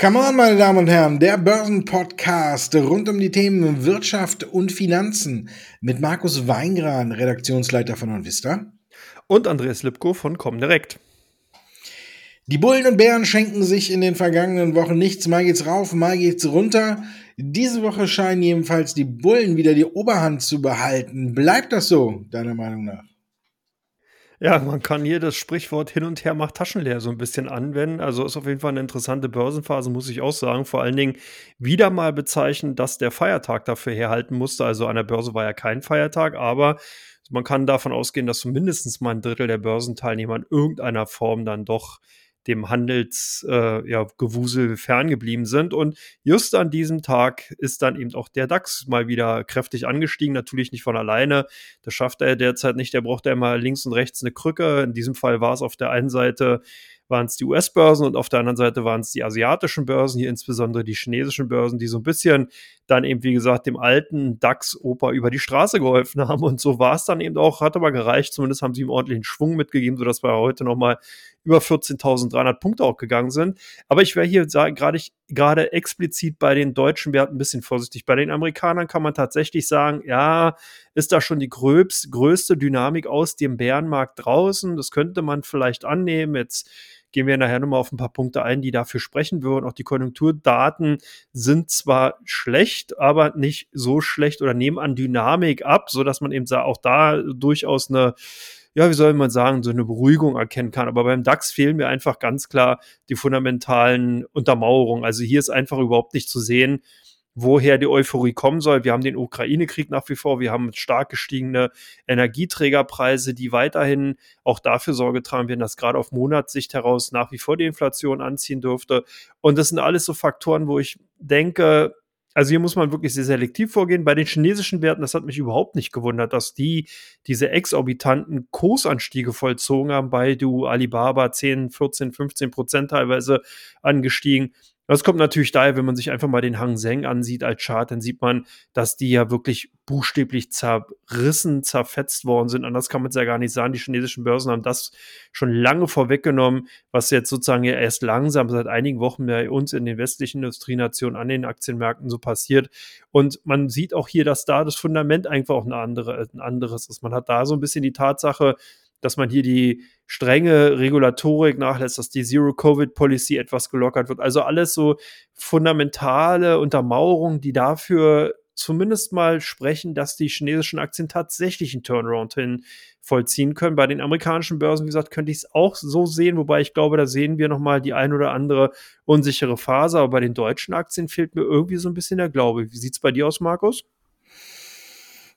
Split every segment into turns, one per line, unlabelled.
Come on, meine Damen und Herren, der Börsenpodcast rund um die Themen Wirtschaft und Finanzen mit Markus Weingran, Redaktionsleiter von Onvista.
Und Andreas Lipko von Comdirect.
Die Bullen und Bären schenken sich in den vergangenen Wochen nichts. Mal geht's rauf, mal geht's runter. Diese Woche scheinen jedenfalls die Bullen wieder die Oberhand zu behalten. Bleibt das so, deiner Meinung nach?
Ja, man kann hier das Sprichwort hin und her macht Taschen leer so ein bisschen anwenden. Also ist auf jeden Fall eine interessante Börsenphase, muss ich auch sagen. Vor allen Dingen wieder mal bezeichnen, dass der Feiertag dafür herhalten musste. Also an der Börse war ja kein Feiertag, aber man kann davon ausgehen, dass so mindestens mal ein Drittel der Börsenteilnehmer in irgendeiner Form dann doch dem Handelsgewusel äh, ja, ferngeblieben sind. Und just an diesem Tag ist dann eben auch der DAX mal wieder kräftig angestiegen. Natürlich nicht von alleine. Das schafft er derzeit nicht. Der braucht ja immer links und rechts eine Krücke. In diesem Fall war es auf der einen Seite waren es die US-Börsen und auf der anderen Seite waren es die asiatischen Börsen, hier insbesondere die chinesischen Börsen, die so ein bisschen dann eben, wie gesagt, dem alten DAX-Oper über die Straße geholfen haben. Und so war es dann eben auch, hat aber gereicht. Zumindest haben sie ihm ordentlichen Schwung mitgegeben, sodass wir heute nochmal über 14.300 Punkte auch gegangen sind. Aber ich wäre hier gerade gerade explizit bei den deutschen Werten ein bisschen vorsichtig. Bei den Amerikanern kann man tatsächlich sagen, ja, ist da schon die gröbst, größte Dynamik aus dem Bärenmarkt draußen. Das könnte man vielleicht annehmen. Jetzt gehen wir nachher nochmal auf ein paar Punkte ein, die dafür sprechen würden. Auch die Konjunkturdaten sind zwar schlecht, aber nicht so schlecht oder nehmen an Dynamik ab, so dass man eben auch da durchaus eine ja, wie soll man sagen, so eine Beruhigung erkennen kann. Aber beim DAX fehlen mir einfach ganz klar die fundamentalen Untermauerungen. Also hier ist einfach überhaupt nicht zu sehen, woher die Euphorie kommen soll. Wir haben den Ukraine-Krieg nach wie vor, wir haben stark gestiegene Energieträgerpreise, die weiterhin auch dafür Sorge tragen werden, dass gerade auf Monatssicht heraus nach wie vor die Inflation anziehen dürfte. Und das sind alles so Faktoren, wo ich denke, also hier muss man wirklich sehr selektiv vorgehen. Bei den chinesischen Werten, das hat mich überhaupt nicht gewundert, dass die diese exorbitanten Kursanstiege vollzogen haben. Bei du Alibaba 10, 14, 15 Prozent teilweise angestiegen. Das kommt natürlich daher, wenn man sich einfach mal den Hang Seng ansieht als Chart, dann sieht man, dass die ja wirklich buchstäblich zerrissen, zerfetzt worden sind. Anders kann man es ja gar nicht sagen. Die chinesischen Börsen haben das schon lange vorweggenommen, was jetzt sozusagen ja erst langsam seit einigen Wochen bei uns in den westlichen Industrienationen an den Aktienmärkten so passiert. Und man sieht auch hier, dass da das Fundament einfach auch eine andere, ein anderes ist. Man hat da so ein bisschen die Tatsache, dass man hier die strenge Regulatorik nachlässt, dass die Zero-Covid-Policy etwas gelockert wird. Also alles so fundamentale Untermauerungen, die dafür zumindest mal sprechen, dass die chinesischen Aktien tatsächlich einen Turnaround hin vollziehen können. Bei den amerikanischen Börsen, wie gesagt, könnte ich es auch so sehen, wobei ich glaube, da sehen wir nochmal die ein oder andere unsichere Phase. Aber bei den deutschen Aktien fehlt mir irgendwie so ein bisschen der Glaube. Wie sieht es bei dir aus, Markus?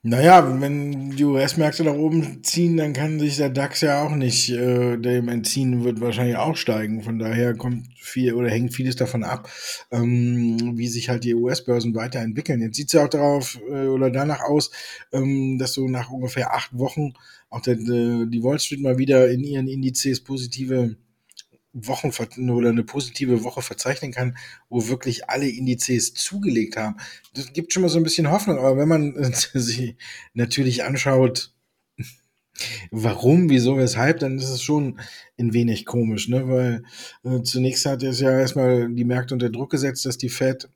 Naja, wenn die US-Märkte nach oben ziehen, dann kann sich der DAX ja auch nicht äh, dem entziehen, wird wahrscheinlich auch steigen. Von daher kommt viel oder hängt vieles davon ab, ähm, wie sich halt die US-Börsen weiterentwickeln. Jetzt sieht es ja auch darauf äh, oder danach aus, ähm, dass so nach ungefähr acht Wochen auch der, die Wall Street mal wieder in ihren Indizes positive Wochen oder eine positive Woche verzeichnen kann, wo wirklich alle Indizes zugelegt haben. Das gibt schon mal so ein bisschen Hoffnung, aber wenn man sich natürlich anschaut, warum, wieso, weshalb, dann ist es schon ein wenig komisch, ne? Weil äh, zunächst hat es ja erstmal die Märkte unter Druck gesetzt, dass die Fed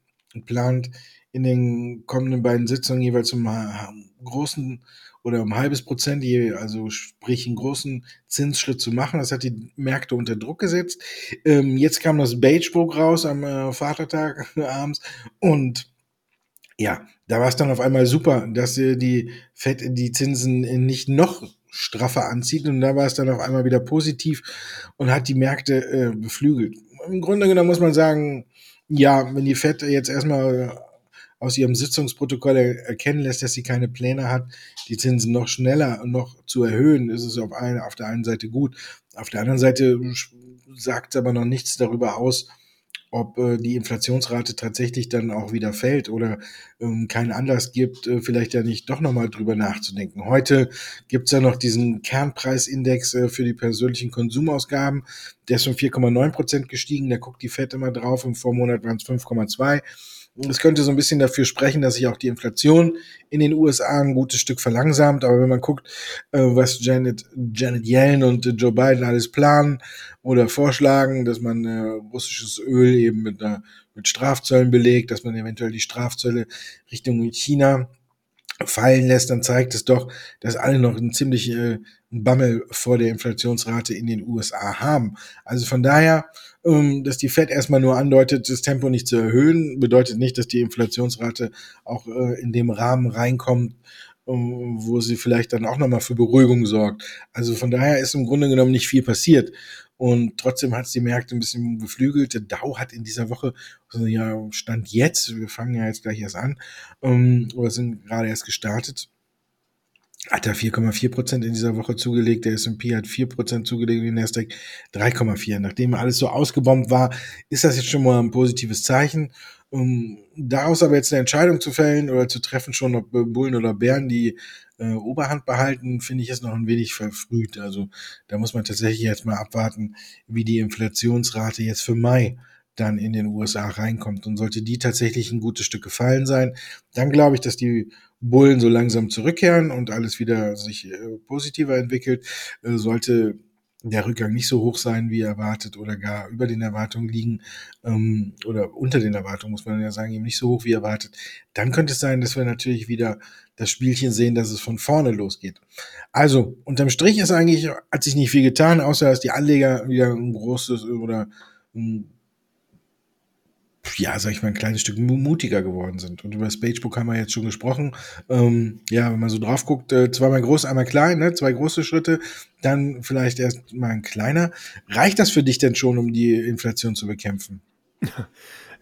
plant, in den kommenden beiden Sitzungen jeweils zum großen oder um ein halbes Prozent, also sprich einen großen Zinsschritt zu machen. Das hat die Märkte unter Druck gesetzt. Ähm, jetzt kam das Beige-Book raus am äh, Vatertag abends und ja, da war es dann auf einmal super, dass äh, die Fed die Zinsen nicht noch straffer anzieht und da war es dann auf einmal wieder positiv und hat die Märkte äh, beflügelt. Im Grunde genommen muss man sagen, ja, wenn die Fed jetzt erstmal aus ihrem Sitzungsprotokoll erkennen lässt, dass sie keine Pläne hat, die Zinsen noch schneller noch zu erhöhen, ist es auf, eine, auf der einen Seite gut. Auf der anderen Seite sagt es aber noch nichts darüber aus, ob äh, die Inflationsrate tatsächlich dann auch wieder fällt oder ähm, keinen Anlass gibt, äh, vielleicht ja nicht doch nochmal drüber nachzudenken. Heute gibt's ja noch diesen Kernpreisindex äh, für die persönlichen Konsumausgaben. Der ist um 4,9 Prozent gestiegen. Da guckt die FED immer drauf. Im Vormonat waren es 5,2. Es könnte so ein bisschen dafür sprechen, dass sich auch die Inflation in den USA ein gutes Stück verlangsamt. Aber wenn man guckt, äh, was Janet, Janet Yellen und Joe Biden alles planen oder vorschlagen, dass man äh, russisches Öl eben mit, einer, mit Strafzöllen belegt, dass man eventuell die Strafzölle Richtung China fallen lässt, dann zeigt es doch, dass alle noch einen ziemlich äh, Bammel vor der Inflationsrate in den USA haben. Also von daher, ähm, dass die Fed erstmal nur andeutet, das Tempo nicht zu erhöhen, bedeutet nicht, dass die Inflationsrate auch äh, in dem Rahmen reinkommt, ähm, wo sie vielleicht dann auch nochmal für Beruhigung sorgt. Also von daher ist im Grunde genommen nicht viel passiert. Und trotzdem hat es die Märkte ein bisschen beflügelt. Der Dow hat in dieser Woche, also ja, Stand jetzt, wir fangen ja jetzt gleich erst an, ähm, oder sind gerade erst gestartet, hat er 4,4 Prozent in dieser Woche zugelegt. Der S&P hat 4 Prozent zugelegt und die Nasdaq 3,4. Nachdem alles so ausgebombt war, ist das jetzt schon mal ein positives Zeichen. Um daraus aber jetzt eine Entscheidung zu fällen oder zu treffen, schon ob Bullen oder Bären die äh, Oberhand behalten, finde ich es noch ein wenig verfrüht. Also da muss man tatsächlich jetzt mal abwarten, wie die Inflationsrate jetzt für Mai dann in den USA reinkommt. Und sollte die tatsächlich ein gutes Stück gefallen sein, dann glaube ich, dass die Bullen so langsam zurückkehren und alles wieder sich äh, positiver entwickelt. Äh, sollte der Rückgang nicht so hoch sein wie erwartet oder gar über den Erwartungen liegen ähm, oder unter den Erwartungen, muss man ja sagen, eben nicht so hoch wie erwartet, dann könnte es sein, dass wir natürlich wieder das Spielchen sehen, dass es von vorne losgeht. Also, unterm Strich ist eigentlich, hat sich nicht viel getan, außer dass die Anleger wieder ein großes oder ein ja, sag ich mal, ein kleines Stück mutiger geworden sind. Und über das Pagebook haben wir jetzt schon gesprochen. Ähm, ja, wenn man so drauf guckt, äh, zweimal groß, einmal klein, ne? zwei große Schritte, dann vielleicht erst mal ein kleiner. Reicht das für dich denn schon, um die Inflation zu bekämpfen?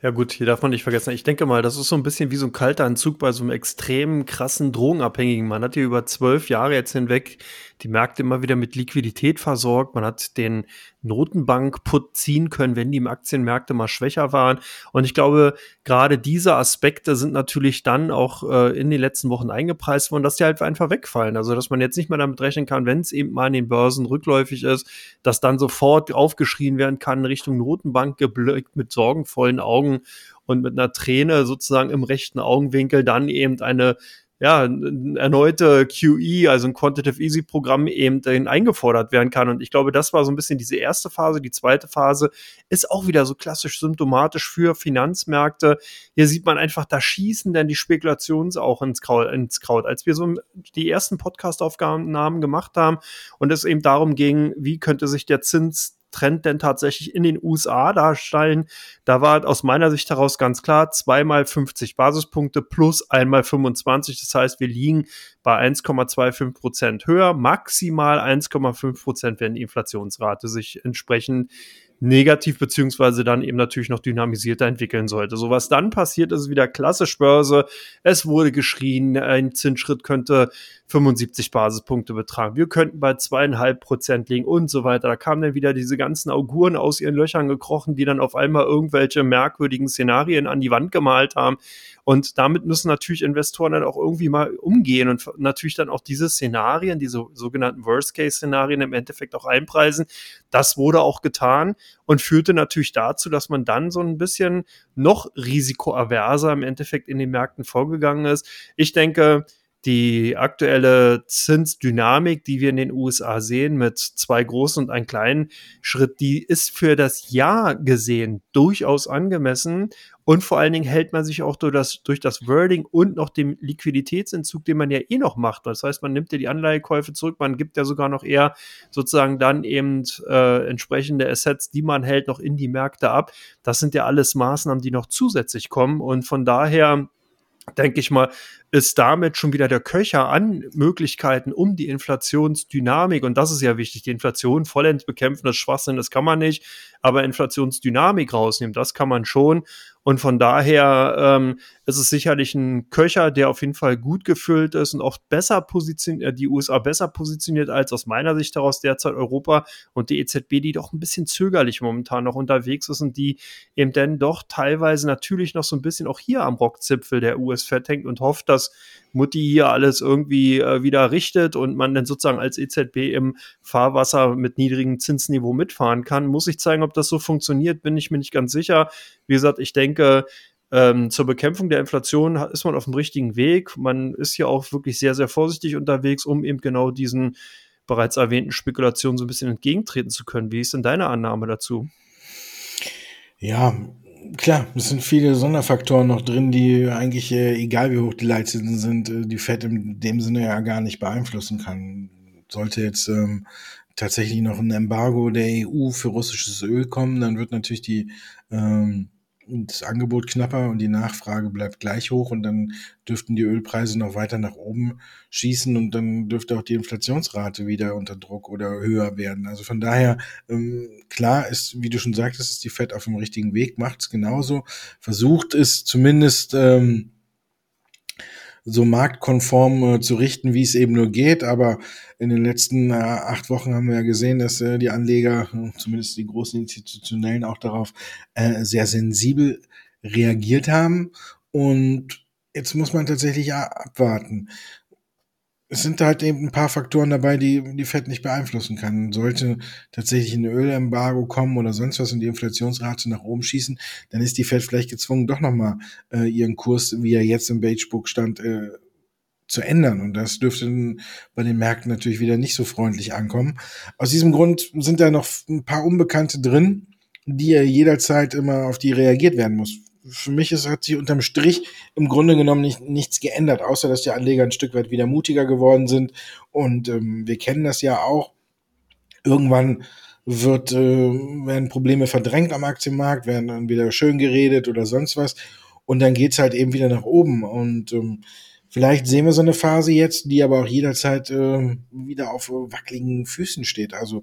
Ja gut, hier darf man nicht vergessen. Ich denke mal, das ist so ein bisschen wie so ein kalter Entzug bei so einem extremen, krassen Drogenabhängigen. Man hat hier über zwölf Jahre jetzt hinweg die Märkte immer wieder mit Liquidität versorgt. Man hat den Notenbank-Put ziehen können, wenn die Aktienmärkte mal schwächer waren. Und ich glaube, gerade diese Aspekte sind natürlich dann auch äh, in den letzten Wochen eingepreist worden, dass die halt einfach wegfallen. Also, dass man jetzt nicht mehr damit rechnen kann, wenn es eben mal an den Börsen rückläufig ist, dass dann sofort aufgeschrien werden kann Richtung Notenbank geblickt mit sorgenvollen Augen und mit einer Träne sozusagen im rechten Augenwinkel dann eben eine ja, ein erneute QE, also ein Quantitative Easy Programm eben dahin eingefordert werden kann. Und ich glaube, das war so ein bisschen diese erste Phase. Die zweite Phase ist auch wieder so klassisch symptomatisch für Finanzmärkte. Hier sieht man einfach, da schießen dann die Spekulations auch ins Kraut, ins Kraut. Als wir so die ersten Podcast-Aufnahmen gemacht haben und es eben darum ging, wie könnte sich der Zins Trend denn tatsächlich in den USA darstellen. Da war aus meiner Sicht heraus ganz klar, zweimal 50 Basispunkte plus einmal 25. Das heißt, wir liegen bei 1,25 Prozent höher, maximal 1,5 Prozent, wenn die Inflationsrate sich entsprechend negativ beziehungsweise dann eben natürlich noch dynamisierter entwickeln sollte. So was dann passiert, ist wieder klassisch Börse. Es wurde geschrien, ein Zinsschritt könnte 75 Basispunkte betragen. Wir könnten bei zweieinhalb Prozent liegen und so weiter. Da kamen dann wieder diese ganzen Auguren aus ihren Löchern gekrochen, die dann auf einmal irgendwelche merkwürdigen Szenarien an die Wand gemalt haben. Und damit müssen natürlich Investoren dann auch irgendwie mal umgehen und natürlich dann auch diese Szenarien, diese sogenannten Worst-Case-Szenarien im Endeffekt auch einpreisen. Das wurde auch getan und führte natürlich dazu, dass man dann so ein bisschen noch risikoaverser im Endeffekt in den Märkten vorgegangen ist. Ich denke, die aktuelle Zinsdynamik, die wir in den USA sehen, mit zwei großen und einem kleinen Schritt, die ist für das Jahr gesehen durchaus angemessen. Und vor allen Dingen hält man sich auch durch das, durch das Wording und noch dem Liquiditätsentzug, den man ja eh noch macht. Das heißt, man nimmt ja die Anleihekäufe zurück, man gibt ja sogar noch eher sozusagen dann eben äh, entsprechende Assets, die man hält, noch in die Märkte ab. Das sind ja alles Maßnahmen, die noch zusätzlich kommen. Und von daher denke ich mal, ist damit schon wieder der Köcher an Möglichkeiten, um die Inflationsdynamik, und das ist ja wichtig, die Inflation vollends bekämpfen, das Schwachsinn, das kann man nicht, aber Inflationsdynamik rausnehmen, das kann man schon. Und von daher ähm, ist es sicherlich ein Köcher, der auf jeden Fall gut gefüllt ist und auch besser positioniert, äh, die USA besser positioniert als aus meiner Sicht heraus derzeit Europa und die EZB, die doch ein bisschen zögerlich momentan noch unterwegs ist und die eben dann doch teilweise natürlich noch so ein bisschen auch hier am Rockzipfel der US-Fed hängt und hofft, dass Mutti hier alles irgendwie äh, wieder richtet und man dann sozusagen als EZB im Fahrwasser mit niedrigem Zinsniveau mitfahren kann. Muss ich zeigen, ob das so funktioniert, bin ich mir nicht ganz sicher. Wie gesagt, ich denke, ähm, zur Bekämpfung der Inflation ist man auf dem richtigen Weg. Man ist hier auch wirklich sehr, sehr vorsichtig unterwegs, um eben genau diesen bereits erwähnten Spekulationen so ein bisschen entgegentreten zu können. Wie ist denn deine Annahme dazu?
Ja, klar, es sind viele Sonderfaktoren noch drin, die eigentlich, äh, egal wie hoch die Leitzinsen sind, äh, die Fed in dem Sinne ja gar nicht beeinflussen kann. Sollte jetzt ähm, tatsächlich noch ein Embargo der EU für russisches Öl kommen, dann wird natürlich die ähm, das Angebot knapper und die Nachfrage bleibt gleich hoch und dann dürften die Ölpreise noch weiter nach oben schießen und dann dürfte auch die Inflationsrate wieder unter Druck oder höher werden. Also von daher, ähm, klar ist, wie du schon sagtest, ist die FED auf dem richtigen Weg, macht es genauso, versucht es zumindest ähm, so marktkonform äh, zu richten, wie es eben nur geht. Aber in den letzten äh, acht Wochen haben wir ja gesehen, dass äh, die Anleger, äh, zumindest die großen Institutionellen, auch darauf äh, sehr sensibel reagiert haben. Und jetzt muss man tatsächlich abwarten es sind halt eben ein paar Faktoren dabei, die die Fed nicht beeinflussen kann. Sollte tatsächlich ein Ölembargo kommen oder sonst was und die Inflationsrate nach oben schießen, dann ist die Fed vielleicht gezwungen, doch nochmal äh, ihren Kurs, wie er jetzt im Beigebook stand, äh, zu ändern. Und das dürfte bei den Märkten natürlich wieder nicht so freundlich ankommen. Aus diesem Grund sind da noch ein paar Unbekannte drin, die ja jederzeit immer auf die reagiert werden muss für mich ist, hat sich unterm Strich im Grunde genommen nicht, nichts geändert, außer dass die Anleger ein Stück weit wieder mutiger geworden sind. Und ähm, wir kennen das ja auch. Irgendwann wird, äh, werden Probleme verdrängt am Aktienmarkt, werden dann wieder schön geredet oder sonst was. Und dann geht's halt eben wieder nach oben. Und ähm, vielleicht sehen wir so eine Phase jetzt, die aber auch jederzeit äh, wieder auf wackeligen Füßen steht. Also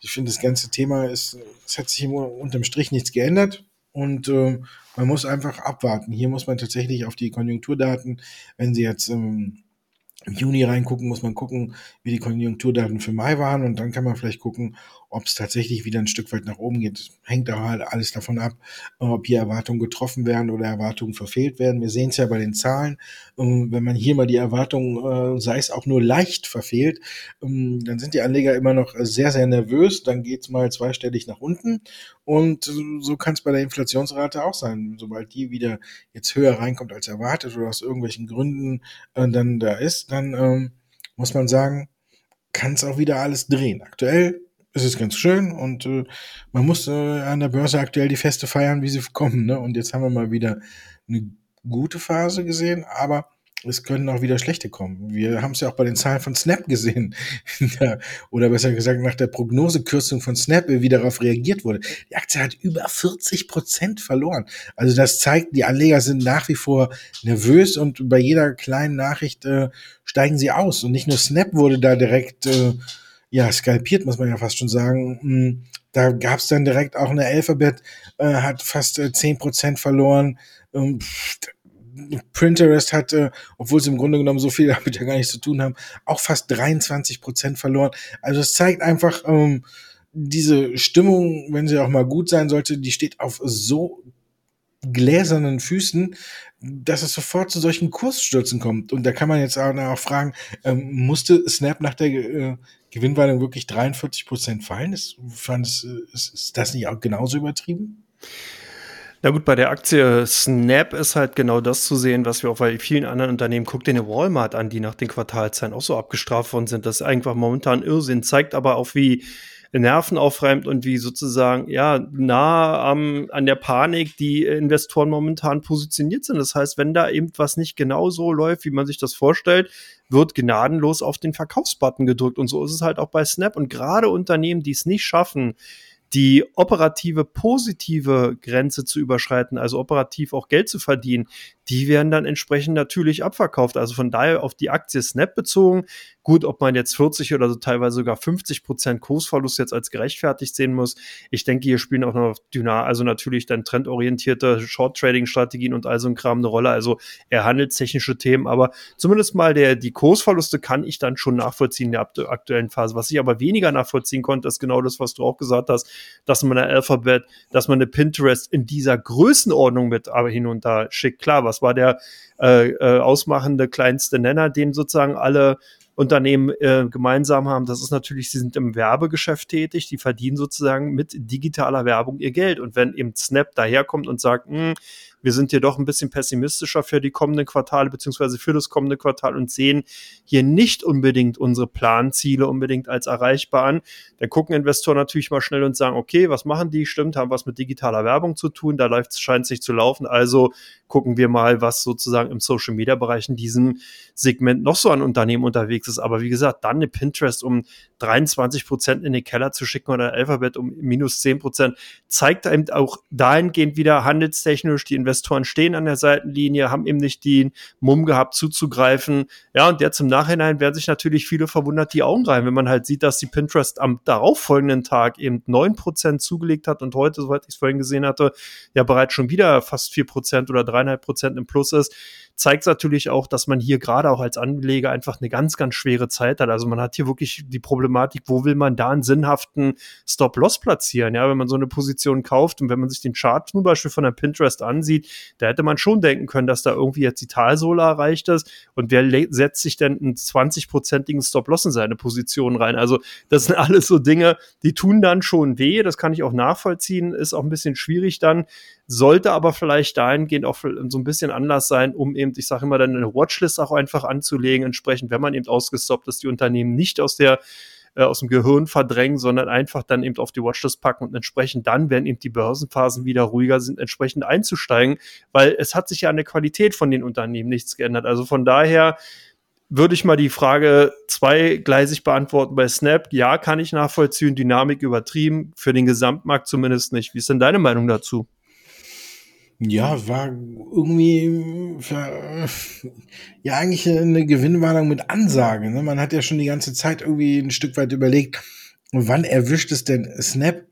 ich finde, das ganze Thema ist, es hat sich unterm Strich nichts geändert. Und äh, man muss einfach abwarten. Hier muss man tatsächlich auf die Konjunkturdaten, wenn Sie jetzt ähm, im Juni reingucken, muss man gucken, wie die Konjunkturdaten für Mai waren und dann kann man vielleicht gucken, ob es tatsächlich wieder ein Stück weit nach oben geht. Hängt auch halt alles davon ab, ob hier Erwartungen getroffen werden oder Erwartungen verfehlt werden. Wir sehen es ja bei den Zahlen. Ähm, wenn man hier mal die Erwartungen, äh, sei es auch nur leicht verfehlt, ähm, dann sind die Anleger immer noch sehr, sehr nervös. Dann geht es mal zweistellig nach unten. Und so kann es bei der Inflationsrate auch sein. Sobald die wieder jetzt höher reinkommt als erwartet oder aus irgendwelchen Gründen äh, dann da ist, dann ähm, muss man sagen, kann es auch wieder alles drehen. Aktuell es ist ganz schön und äh, man muss äh, an der Börse aktuell die Feste feiern, wie sie kommen. Ne? Und jetzt haben wir mal wieder eine gute Phase gesehen, aber es können auch wieder schlechte kommen. Wir haben es ja auch bei den Zahlen von Snap gesehen. Oder besser gesagt, nach der Prognosekürzung von Snap, wie darauf reagiert wurde. Die Aktie hat über 40 Prozent verloren. Also das zeigt, die Anleger sind nach wie vor nervös und bei jeder kleinen Nachricht äh, steigen sie aus. Und nicht nur Snap wurde da direkt äh, ja, skalpiert, muss man ja fast schon sagen. Hm, da gab es dann direkt auch eine Alphabet, äh, hat fast äh, 10% verloren. Ähm, Pinterest hatte, obwohl sie im Grunde genommen so viel damit ja gar nichts zu tun haben, auch fast 23% verloren. Also es zeigt einfach, ähm, diese Stimmung, wenn sie auch mal gut sein sollte, die steht auf so gläsernen Füßen, dass es sofort zu solchen Kursstürzen kommt. Und da kann man jetzt auch, fragen, ähm, musste Snap nach der äh, Gewinnwarnung wirklich 43 Prozent fallen? Ist, fand es, ist, ist das nicht auch genauso übertrieben?
Na gut, bei der Aktie Snap ist halt genau das zu sehen, was wir auch bei vielen anderen Unternehmen, guckt den Walmart an, die nach den Quartalzahlen auch so abgestraft worden sind. Das ist einfach momentan Irrsinn, zeigt aber auch, wie Nerven aufreimt und wie sozusagen ja nah am, an der Panik die Investoren momentan positioniert sind. Das heißt, wenn da eben was nicht genau so läuft, wie man sich das vorstellt, wird gnadenlos auf den Verkaufsbutton gedrückt. Und so ist es halt auch bei Snap. Und gerade Unternehmen, die es nicht schaffen, die operative positive Grenze zu überschreiten, also operativ auch Geld zu verdienen, die werden dann entsprechend natürlich abverkauft. Also von daher auf die Aktie Snap bezogen. Gut, ob man jetzt 40 oder so teilweise sogar 50 Prozent Kursverlust jetzt als gerechtfertigt sehen muss. Ich denke, hier spielen auch noch Dynar, also natürlich dann trendorientierte Short-Trading-Strategien und all so ein Kram eine Rolle. Also eher handelstechnische Themen, aber zumindest mal der, die Kursverluste kann ich dann schon nachvollziehen in der aktuellen Phase. Was ich aber weniger nachvollziehen konnte, ist genau das, was du auch gesagt hast, dass man eine Alphabet, dass man eine Pinterest in dieser Größenordnung mit aber hinunter schickt. Klar, was war der äh, äh, ausmachende kleinste Nenner, den sozusagen alle Unternehmen äh, gemeinsam haben, das ist natürlich, sie sind im Werbegeschäft tätig, die verdienen sozusagen mit digitaler Werbung ihr Geld. Und wenn eben Snap daherkommt und sagt, hm, wir sind hier doch ein bisschen pessimistischer für die kommenden Quartale beziehungsweise für das kommende Quartal und sehen hier nicht unbedingt unsere Planziele unbedingt als erreichbar an. Dann gucken Investoren natürlich mal schnell und sagen, okay, was machen die? Stimmt, haben was mit digitaler Werbung zu tun, da läuft, scheint sich zu laufen. Also gucken wir mal, was sozusagen im Social Media Bereich in diesem Segment noch so an Unternehmen unterwegs ist. Aber wie gesagt, dann eine Pinterest um 23 Prozent in den Keller zu schicken oder Alphabet um minus 10 Prozent, zeigt eben auch dahingehend wieder handelstechnisch, die Investoren stehen an der Seitenlinie, haben eben nicht den Mumm gehabt zuzugreifen. Ja, und jetzt im Nachhinein werden sich natürlich viele verwundert die Augen rein, wenn man halt sieht, dass die Pinterest am darauffolgenden Tag eben 9 Prozent zugelegt hat und heute, soweit ich es vorhin gesehen hatte, ja bereits schon wieder fast 4 Prozent oder 3,5 Prozent im Plus ist zeigt natürlich auch, dass man hier gerade auch als Anleger einfach eine ganz, ganz schwere Zeit hat. Also man hat hier wirklich die Problematik, wo will man da einen sinnhaften Stop-Loss platzieren? Ja, wenn man so eine Position kauft und wenn man sich den Chart zum Beispiel von der Pinterest ansieht, da hätte man schon denken können, dass da irgendwie jetzt die Talsohle erreicht ist und wer setzt sich denn einen 20-prozentigen Stop-Loss in seine Position rein? Also das sind alles so Dinge, die tun dann schon weh. Das kann ich auch nachvollziehen, ist auch ein bisschen schwierig dann, sollte aber vielleicht dahingehend auch so ein bisschen Anlass sein, um eben, ich sage immer, dann eine Watchlist auch einfach anzulegen, entsprechend, wenn man eben ausgestoppt ist, die Unternehmen nicht aus der äh, aus dem Gehirn verdrängen, sondern einfach dann eben auf die Watchlist packen und entsprechend dann, wenn eben die Börsenphasen wieder ruhiger sind, entsprechend einzusteigen, weil es hat sich ja an der Qualität von den Unternehmen nichts geändert. Also von daher würde ich mal die Frage zweigleisig beantworten bei Snap. Ja, kann ich nachvollziehen, Dynamik übertrieben, für den Gesamtmarkt zumindest nicht. Wie ist denn deine Meinung dazu?
Ja, war irgendwie für, ja eigentlich eine Gewinnwarnung mit Ansage. Ne? Man hat ja schon die ganze Zeit irgendwie ein Stück weit überlegt, wann erwischt es denn Snap?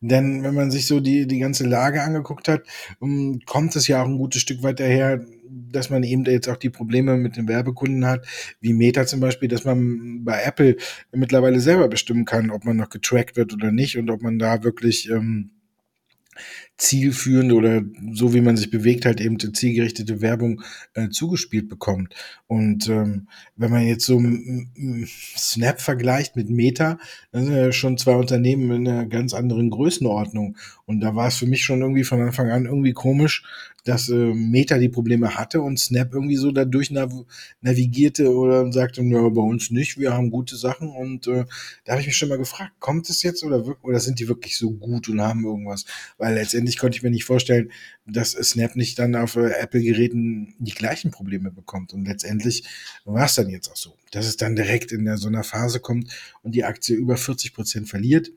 Denn wenn man sich so die, die ganze Lage angeguckt hat, um, kommt es ja auch ein gutes Stück weit daher, dass man eben jetzt auch die Probleme mit den Werbekunden hat, wie Meta zum Beispiel, dass man bei Apple mittlerweile selber bestimmen kann, ob man noch getrackt wird oder nicht und ob man da wirklich ähm, zielführende oder so wie man sich bewegt, halt eben zielgerichtete Werbung äh, zugespielt bekommt. Und ähm, wenn man jetzt so Snap vergleicht mit Meta, dann sind ja schon zwei Unternehmen in einer ganz anderen Größenordnung. Und da war es für mich schon irgendwie von Anfang an irgendwie komisch, dass äh, Meta die Probleme hatte und Snap irgendwie so dadurch nav navigierte oder sagte, ja, bei uns nicht, wir haben gute Sachen. Und äh, da habe ich mich schon mal gefragt, kommt es jetzt oder, oder sind die wirklich so gut und haben irgendwas? Weil letztendlich konnte ich mir nicht vorstellen, dass Snap nicht dann auf äh, Apple-Geräten die gleichen Probleme bekommt. Und letztendlich war es dann jetzt auch so, dass es dann direkt in der, so einer Phase kommt und die Aktie über 40 Prozent verliert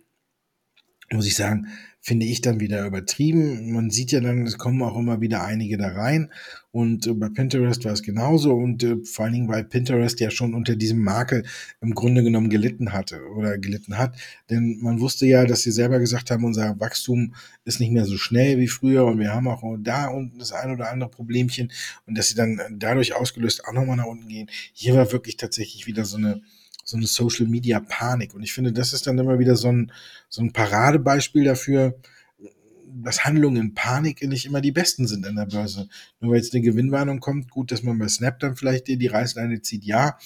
muss ich sagen, finde ich dann wieder übertrieben. Man sieht ja dann, es kommen auch immer wieder einige da rein. Und äh, bei Pinterest war es genauso. Und äh, vor allen Dingen, weil Pinterest ja schon unter diesem Makel im Grunde genommen gelitten hatte oder gelitten hat. Denn man wusste ja, dass sie selber gesagt haben, unser Wachstum ist nicht mehr so schnell wie früher und wir haben auch da unten das ein oder andere Problemchen. Und dass sie dann dadurch ausgelöst auch nochmal nach unten gehen. Hier war wirklich tatsächlich wieder so eine so eine Social Media Panik. Und ich finde, das ist dann immer wieder so ein, so ein Paradebeispiel dafür, dass Handlungen in Panik nicht immer die besten sind an der Börse. Nur weil jetzt eine Gewinnwarnung kommt, gut, dass man bei Snap dann vielleicht die, die Reißleine zieht, ja,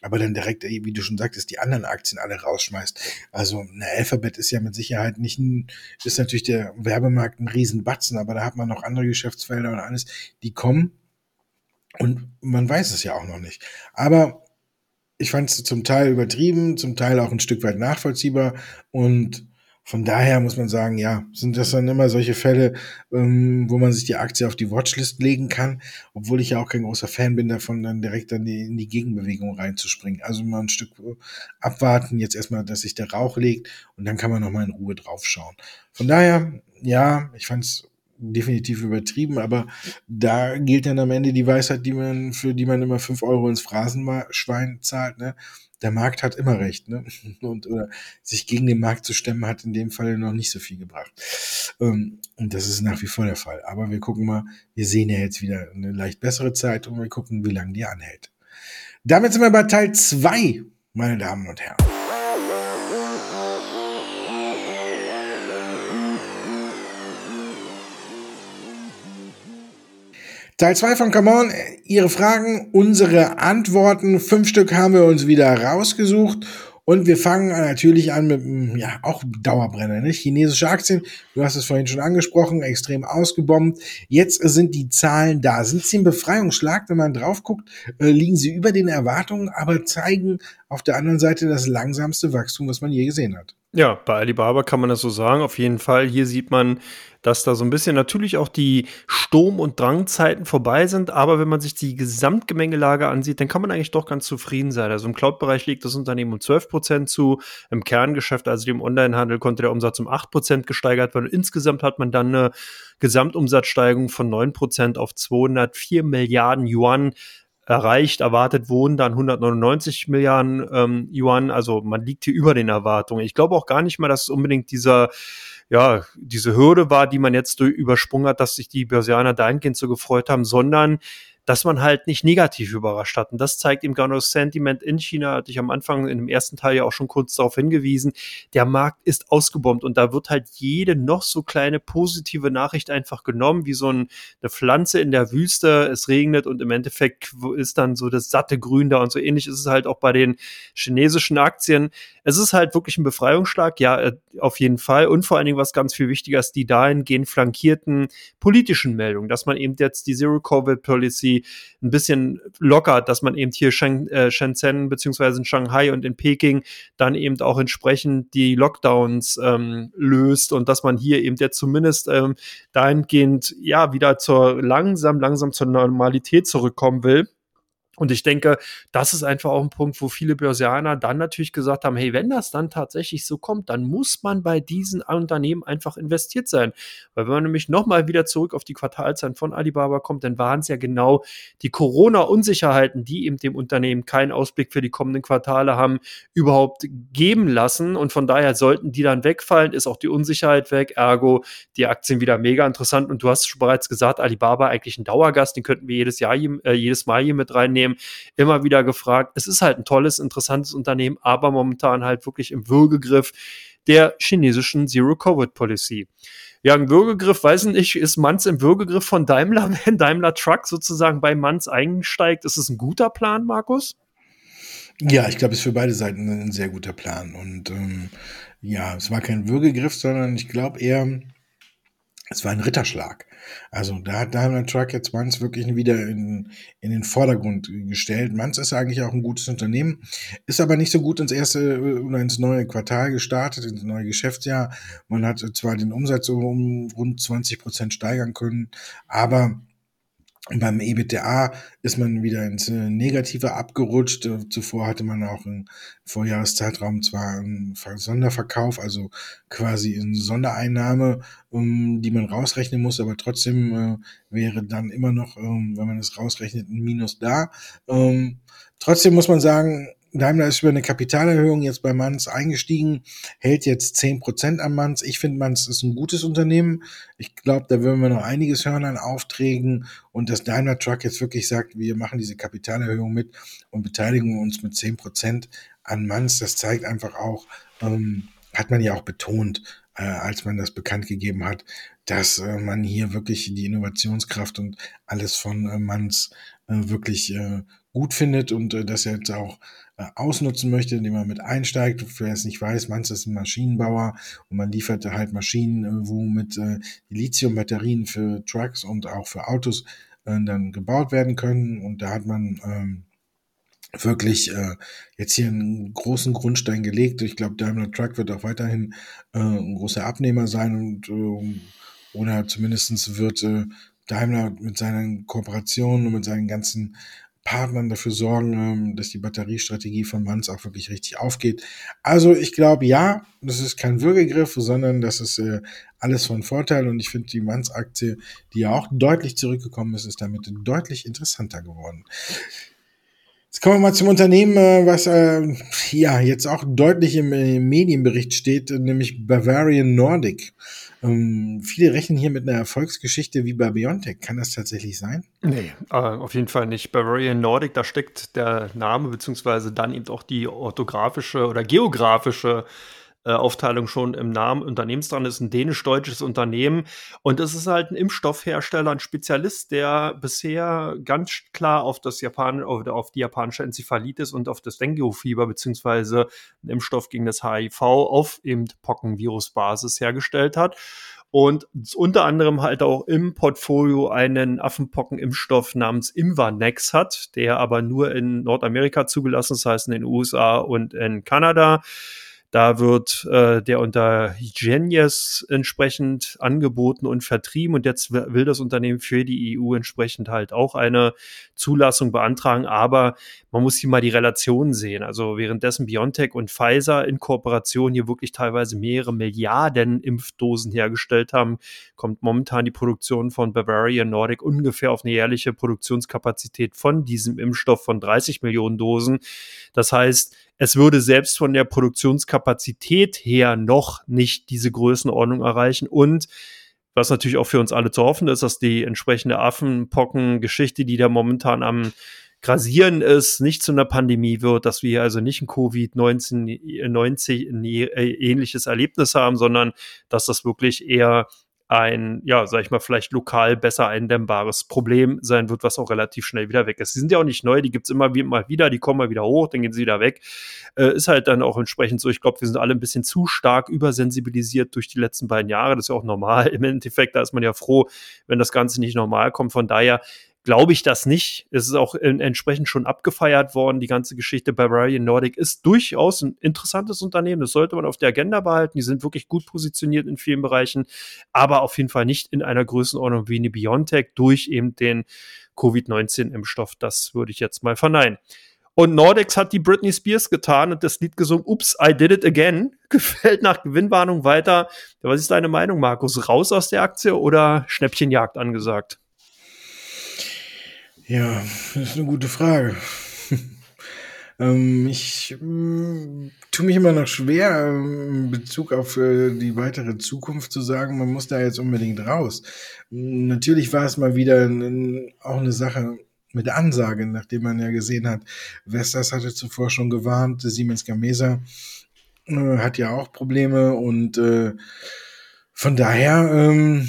aber dann direkt, wie du schon sagtest, die anderen Aktien alle rausschmeißt. Also eine Alphabet ist ja mit Sicherheit nicht ein, ist natürlich der Werbemarkt ein Riesenbatzen, aber da hat man noch andere Geschäftsfelder und alles, die kommen und man weiß es ja auch noch nicht. Aber ich fand es zum Teil übertrieben, zum Teil auch ein Stück weit nachvollziehbar und von daher muss man sagen, ja, sind das dann immer solche Fälle, ähm, wo man sich die Aktie auf die Watchlist legen kann, obwohl ich ja auch kein großer Fan bin davon, dann direkt dann in die Gegenbewegung reinzuspringen. Also mal ein Stück abwarten, jetzt erstmal, dass sich der Rauch legt und dann kann man nochmal in Ruhe draufschauen. Von daher, ja, ich fand es definitiv übertrieben, aber da gilt dann am Ende die Weisheit, die man, für die man immer fünf Euro ins Phrasenschwein zahlt, ne? Der Markt hat immer recht, ne? Und oder sich gegen den Markt zu stemmen, hat in dem Fall noch nicht so viel gebracht. Ähm, und das ist nach wie vor der Fall. Aber wir gucken mal, wir sehen ja jetzt wieder eine leicht bessere Zeit und wir gucken, wie lange die anhält. Damit sind wir bei Teil zwei, meine Damen und Herren. Teil 2 von Come On, Ihre Fragen, unsere Antworten. Fünf Stück haben wir uns wieder rausgesucht. Und wir fangen natürlich an mit, ja, auch Dauerbrenner, ne? Chinesische Aktien, du hast es vorhin schon angesprochen, extrem ausgebombt. Jetzt sind die Zahlen da. Sind sie ein Befreiungsschlag, wenn man drauf guckt, äh, liegen sie über den Erwartungen, aber zeigen auf der anderen Seite das langsamste Wachstum, was man je gesehen hat.
Ja, bei Alibaba kann man das so sagen. Auf jeden Fall. Hier sieht man, dass da so ein bisschen natürlich auch die Sturm- und Drangzeiten vorbei sind. Aber wenn man sich die Gesamtgemengelage ansieht, dann kann man eigentlich doch ganz zufrieden sein. Also im Cloud-Bereich liegt das Unternehmen um 12 Prozent zu. Im Kerngeschäft, also dem Onlinehandel, konnte der Umsatz um 8 Prozent gesteigert werden. Insgesamt hat man dann eine Gesamtumsatzsteigerung von 9 Prozent auf 204 Milliarden Yuan erreicht. Erwartet wurden dann 199 Milliarden ähm, Yuan. Also man liegt hier über den Erwartungen. Ich glaube auch gar nicht mal, dass es unbedingt dieser ja, diese Hürde war, die man jetzt übersprungen hat, dass sich die Börsianer dahingehend so gefreut haben, sondern dass man halt nicht negativ überrascht hat. Und das zeigt eben genau das Sentiment in China, hatte ich am Anfang in dem ersten Teil ja auch schon kurz darauf hingewiesen. Der Markt ist ausgebombt und da wird halt jede noch so kleine positive Nachricht einfach genommen, wie so ein, eine Pflanze in der Wüste. Es regnet und im Endeffekt ist dann so das satte Grün da und so ähnlich ist es halt auch bei den chinesischen Aktien. Es ist halt wirklich ein Befreiungsschlag, ja, äh, auf jeden Fall. Und vor allen Dingen, was ganz viel wichtiger ist, die dahingehend flankierten politischen Meldungen, dass man eben jetzt die Zero-Covid-Policy ein bisschen lockert, dass man eben hier äh, Shenzhen beziehungsweise in Shanghai und in Peking dann eben auch entsprechend die Lockdowns ähm, löst und dass man hier eben jetzt zumindest ähm, dahingehend ja wieder zur langsam, langsam zur Normalität zurückkommen will. Und ich denke, das ist einfach auch ein Punkt, wo viele Börsianer dann natürlich gesagt haben, hey, wenn das dann tatsächlich so kommt, dann muss man bei diesen Unternehmen einfach investiert sein. Weil wenn man nämlich nochmal wieder zurück auf die Quartalzahlen von Alibaba kommt, dann waren es ja genau die Corona-Unsicherheiten, die eben dem Unternehmen keinen Ausblick für die kommenden Quartale haben, überhaupt geben lassen. Und von daher sollten die dann wegfallen, ist auch die Unsicherheit weg, ergo die Aktien wieder mega interessant. Und du hast schon bereits gesagt, Alibaba eigentlich ein Dauergast, den könnten wir jedes Jahr, äh, jedes Mal hier mit reinnehmen Unternehmen immer wieder gefragt. Es ist halt ein tolles, interessantes Unternehmen, aber momentan halt wirklich im Würgegriff der chinesischen Zero-Covid-Policy. Ja, ein Würgegriff, weiß ich nicht, ist Manz im Würgegriff von Daimler, wenn Daimler Truck sozusagen bei Manz einsteigt? Ist es ein guter Plan, Markus?
Ja, ich glaube, es ist für beide Seiten ein sehr guter Plan. Und ähm, ja, es war kein Würgegriff, sondern ich glaube eher, es war ein Ritterschlag. Also da hat Daimler Truck jetzt Manz wirklich wieder in, in den Vordergrund gestellt. Manz ist eigentlich auch ein gutes Unternehmen, ist aber nicht so gut ins erste oder ins neue Quartal gestartet, ins neue Geschäftsjahr. Man hat zwar den Umsatz um rund 20 Prozent steigern können, aber beim EBITDA ist man wieder ins äh, Negative abgerutscht. Äh, zuvor hatte man auch im Vorjahreszeitraum zwar einen Sonderverkauf, also quasi eine Sondereinnahme, ähm, die man rausrechnen muss, aber trotzdem äh, wäre dann immer noch, ähm, wenn man es rausrechnet, ein Minus da. Ähm, trotzdem muss man sagen, Daimler ist über eine Kapitalerhöhung jetzt bei Manz eingestiegen, hält jetzt zehn Prozent am Manz. Ich finde, Manz ist ein gutes Unternehmen. Ich glaube, da würden wir noch einiges hören an Aufträgen und dass Daimler Truck jetzt wirklich sagt, wir machen diese Kapitalerhöhung mit und beteiligen uns mit zehn Prozent an Manz, das zeigt einfach auch, ähm, hat man ja auch betont, äh, als man das bekannt gegeben hat, dass äh, man hier wirklich die Innovationskraft und alles von äh, Manz äh, wirklich äh, gut findet und äh, dass er jetzt auch ausnutzen möchte, indem er mit einsteigt. Wer es nicht weiß, Manz ist ein Maschinenbauer und man liefert halt Maschinen, äh, womit äh, Lithium-Batterien für Trucks und auch für Autos äh, dann gebaut werden können. Und da hat man ähm, wirklich äh, jetzt hier einen großen Grundstein gelegt. Ich glaube, Daimler Truck wird auch weiterhin äh, ein großer Abnehmer sein und äh, oder zumindestens wird äh, Daimler mit seinen Kooperationen und mit seinen ganzen Partnern dafür sorgen, ähm, dass die Batteriestrategie von Manz auch wirklich richtig aufgeht. Also ich glaube, ja, das ist kein Würgegriff, sondern das ist äh, alles von Vorteil und ich finde die Manz-Aktie, die ja auch deutlich zurückgekommen ist, ist damit deutlich interessanter geworden. Jetzt kommen wir mal zum Unternehmen, äh, was äh, ja jetzt auch deutlich im, im Medienbericht steht, nämlich Bavarian Nordic. Ähm, viele rechnen hier mit einer Erfolgsgeschichte wie bei Biontech. Kann das tatsächlich sein?
Nee, äh, auf jeden Fall nicht. Bavarian Nordic, da steckt der Name beziehungsweise dann eben auch die orthografische oder geografische äh, Aufteilung schon im Namen Unternehmens dran ist, ein dänisch-deutsches Unternehmen. Und es ist halt ein Impfstoffhersteller, ein Spezialist, der bisher ganz klar auf das Japan, auf, die japanische Enzephalitis und auf das Dengue-Fieber beziehungsweise einen Impfstoff gegen das HIV auf eben Pockenvirus-Basis hergestellt hat und unter anderem halt auch im Portfolio einen Affenpockenimpfstoff namens Imvanex hat, der aber nur in Nordamerika zugelassen ist, das heißt in den USA und in Kanada. Da wird äh, der unter Genius entsprechend angeboten und vertrieben und jetzt will das Unternehmen für die EU entsprechend halt auch eine Zulassung beantragen, aber man muss hier mal die Relationen sehen. Also währenddessen BioNTech und Pfizer in Kooperation hier wirklich teilweise mehrere Milliarden Impfdosen hergestellt haben, kommt momentan die Produktion von Bavarian Nordic ungefähr auf eine jährliche Produktionskapazität von diesem Impfstoff von 30 Millionen Dosen. Das heißt, es würde selbst von der Produktionskapazität her noch nicht diese Größenordnung erreichen und was natürlich auch für uns alle zu hoffen ist, dass die entsprechende Affenpocken-Geschichte, die da momentan am grasieren ist, nicht zu einer Pandemie wird, dass wir also nicht ein Covid-19 90 ähnliches Erlebnis haben, sondern dass das wirklich eher ein, ja, sag ich mal, vielleicht lokal besser eindämmbares Problem sein wird, was auch relativ schnell wieder weg ist. Die sind ja auch nicht neu, die gibt's immer wie, mal wieder, die kommen mal wieder hoch, dann gehen sie wieder weg. Äh, ist halt dann auch entsprechend so, ich glaube, wir sind alle ein bisschen zu stark übersensibilisiert durch die letzten beiden Jahre. Das ist ja auch normal. Im Endeffekt, da ist man ja froh, wenn das Ganze nicht normal kommt. Von daher glaube ich das nicht. Es ist auch entsprechend schon abgefeiert worden. Die ganze Geschichte Bavarian Nordic ist durchaus ein interessantes Unternehmen. Das sollte man auf der Agenda behalten. Die sind wirklich gut positioniert in vielen Bereichen, aber auf jeden Fall nicht in einer Größenordnung wie eine Biontech durch eben den Covid-19-Impfstoff. Das würde ich jetzt mal verneinen. Und Nordex hat die Britney Spears getan und das Lied gesungen, Ups, I did it again. Gefällt nach Gewinnwarnung weiter. Was ist deine Meinung, Markus? Raus aus der Aktie oder Schnäppchenjagd angesagt?
Ja, das ist eine gute Frage. ähm, ich äh, tue mich immer noch schwer, ähm, in Bezug auf äh, die weitere Zukunft zu sagen, man muss da jetzt unbedingt raus. Natürlich war es mal wieder ein, auch eine Sache mit Ansage, nachdem man ja gesehen hat, Vestas hatte zuvor schon gewarnt, Siemens Gamesa äh, hat ja auch Probleme und äh, von daher ähm,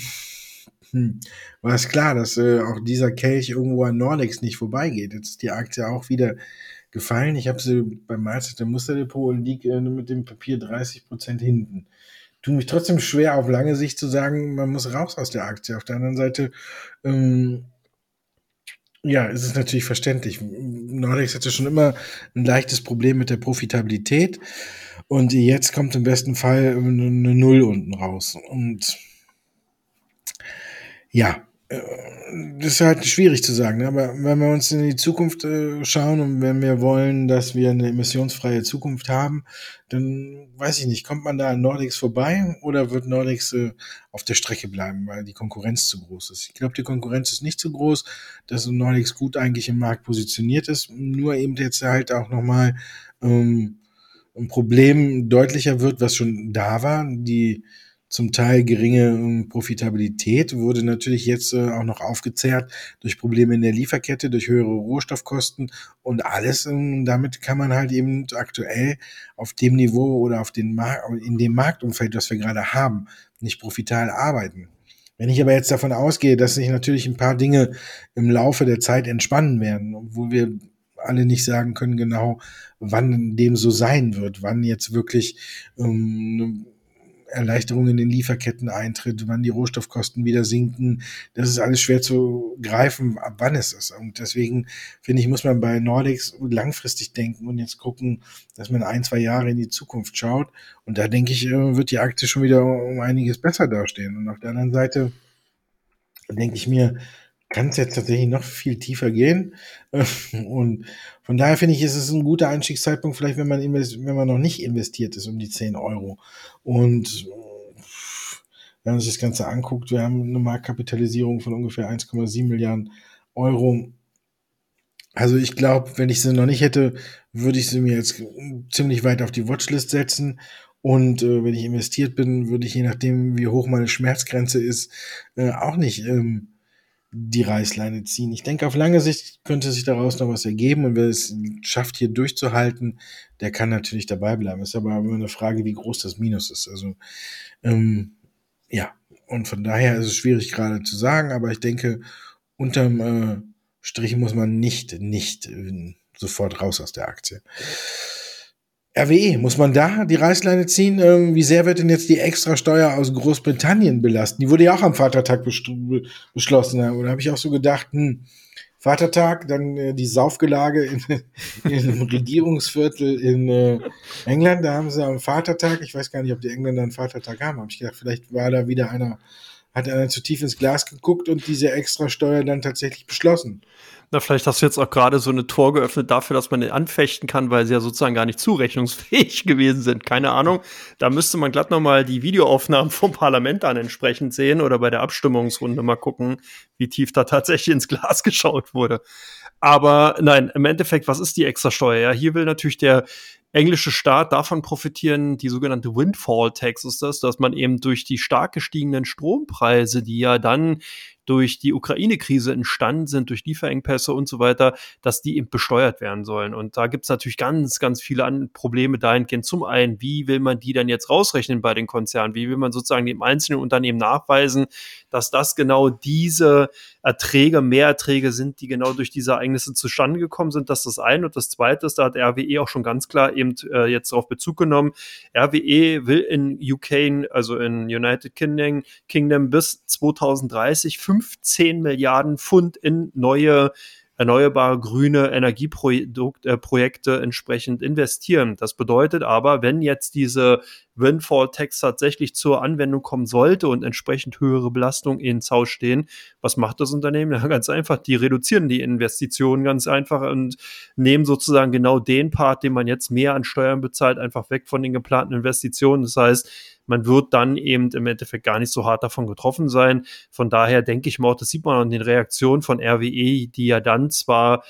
hm, war es klar, dass äh, auch dieser Kelch irgendwo an Nordex nicht vorbeigeht. Jetzt ist die Aktie auch wieder gefallen. Ich habe sie beim Mahlzeit Musterdepot und liege äh, mit dem Papier 30 Prozent hinten. Tut mich trotzdem schwer, auf lange Sicht zu sagen, man muss raus aus der Aktie. Auf der anderen Seite, ähm, ja, ist es natürlich verständlich. Nordex hatte schon immer ein leichtes Problem mit der Profitabilität. Und jetzt kommt im besten Fall eine Null unten raus. Und ja, äh, das ist halt schwierig zu sagen, ne? aber wenn wir uns in die Zukunft äh, schauen und wenn wir wollen, dass wir eine emissionsfreie Zukunft haben, dann weiß ich nicht, kommt man da an Nordex vorbei oder wird Nordex äh, auf der Strecke bleiben, weil die Konkurrenz zu groß ist? Ich glaube, die Konkurrenz ist nicht zu groß, dass Nordex gut eigentlich im Markt positioniert ist, nur eben jetzt halt auch nochmal ähm, ein Problem deutlicher wird, was schon da war, die zum Teil geringe ähm, Profitabilität wurde natürlich jetzt äh, auch noch aufgezehrt durch Probleme in der Lieferkette, durch höhere Rohstoffkosten und alles. Ähm, damit kann man halt eben aktuell auf dem Niveau oder auf den Markt, in dem Marktumfeld, das wir gerade haben, nicht profitabel arbeiten. Wenn ich aber jetzt davon ausgehe, dass sich natürlich ein paar Dinge im Laufe der Zeit entspannen werden, wo wir alle nicht sagen können genau, wann dem so sein wird, wann jetzt wirklich ähm, Erleichterung in den Lieferketten eintritt, wann die Rohstoffkosten wieder sinken. Das ist alles schwer zu greifen, ab wann es ist. Und deswegen finde ich, muss man bei Nordics langfristig denken und jetzt gucken, dass man ein, zwei Jahre in die Zukunft schaut. Und da denke ich, äh, wird die Aktie schon wieder um einiges besser dastehen. Und auf der anderen Seite denke ich mir, kann es jetzt tatsächlich noch viel tiefer gehen. Und von daher finde ich, ist es ein guter Einstiegszeitpunkt, vielleicht wenn man, wenn man noch nicht investiert ist um die 10 Euro. Und wenn man sich das Ganze anguckt, wir haben eine Marktkapitalisierung von ungefähr 1,7 Milliarden Euro. Also ich glaube, wenn ich sie noch nicht hätte, würde ich sie mir jetzt ziemlich weit auf die Watchlist setzen. Und äh, wenn ich investiert bin, würde ich je nachdem, wie hoch meine Schmerzgrenze ist, äh, auch nicht ähm, die Reißleine ziehen. Ich denke, auf lange Sicht könnte sich daraus noch was ergeben und wer es schafft, hier durchzuhalten, der kann natürlich dabei bleiben. Ist aber immer eine Frage, wie groß das Minus ist. Also, ähm, ja, und von daher ist es schwierig gerade zu sagen, aber ich denke, unterm äh, Strich muss man nicht, nicht äh, sofort raus aus der Aktie. RWE, muss man da die Reißleine ziehen? Ähm, wie sehr wird denn jetzt die Extrasteuer aus Großbritannien belasten? Die wurde ja auch am Vatertag beschlossen. Und da habe ich auch so gedacht, hm, Vatertag, dann äh, die Saufgelage in, in einem Regierungsviertel in äh, England. Da haben sie am Vatertag, ich weiß gar nicht, ob die Engländer einen Vatertag haben, habe ich gedacht, vielleicht war da wieder einer, hat einer zu tief ins Glas geguckt und diese Extrasteuer dann tatsächlich beschlossen.
Na, vielleicht hast du jetzt auch gerade so eine Tor geöffnet dafür, dass man den anfechten kann, weil sie ja sozusagen gar nicht zurechnungsfähig gewesen sind. Keine Ahnung. Da müsste man glatt nochmal die Videoaufnahmen vom Parlament dann entsprechend sehen oder bei der Abstimmungsrunde mal gucken, wie tief da tatsächlich ins Glas geschaut wurde. Aber nein, im Endeffekt, was ist die Extrasteuer? Ja, hier will natürlich der englische Staat davon profitieren, die sogenannte Windfall Tax ist das, dass man eben durch die stark gestiegenen Strompreise, die ja dann durch die Ukraine-Krise entstanden sind, durch Lieferengpässe und so weiter, dass die eben besteuert werden sollen. Und da gibt es natürlich ganz, ganz viele Probleme dahingehend. Zum einen, wie will man die dann jetzt rausrechnen bei den Konzernen? Wie will man sozusagen dem einzelnen Unternehmen nachweisen, dass das genau diese Erträge, Mehrerträge sind, die genau durch diese Ereignisse zustande gekommen sind. Das ist das eine. Und das zweite ist, da hat RWE auch schon ganz klar eben äh, jetzt darauf Bezug genommen. RWE will in UK, also in United Kingdom, Kingdom bis 2030 15 Milliarden Pfund in neue erneuerbare grüne Energieprojekte äh, entsprechend investieren. Das bedeutet aber, wenn jetzt diese Windfall-Tax tatsächlich zur Anwendung kommen sollte und entsprechend höhere Belastungen ins Haus stehen, was macht das Unternehmen? Ja, ganz einfach, die reduzieren die Investitionen ganz einfach und nehmen sozusagen genau den Part, den man jetzt mehr an Steuern bezahlt, einfach weg von den geplanten Investitionen. Das heißt, man wird dann eben im Endeffekt gar nicht so hart davon getroffen sein. Von daher denke ich mal, das sieht man an den Reaktionen von RWE, die ja dann zwar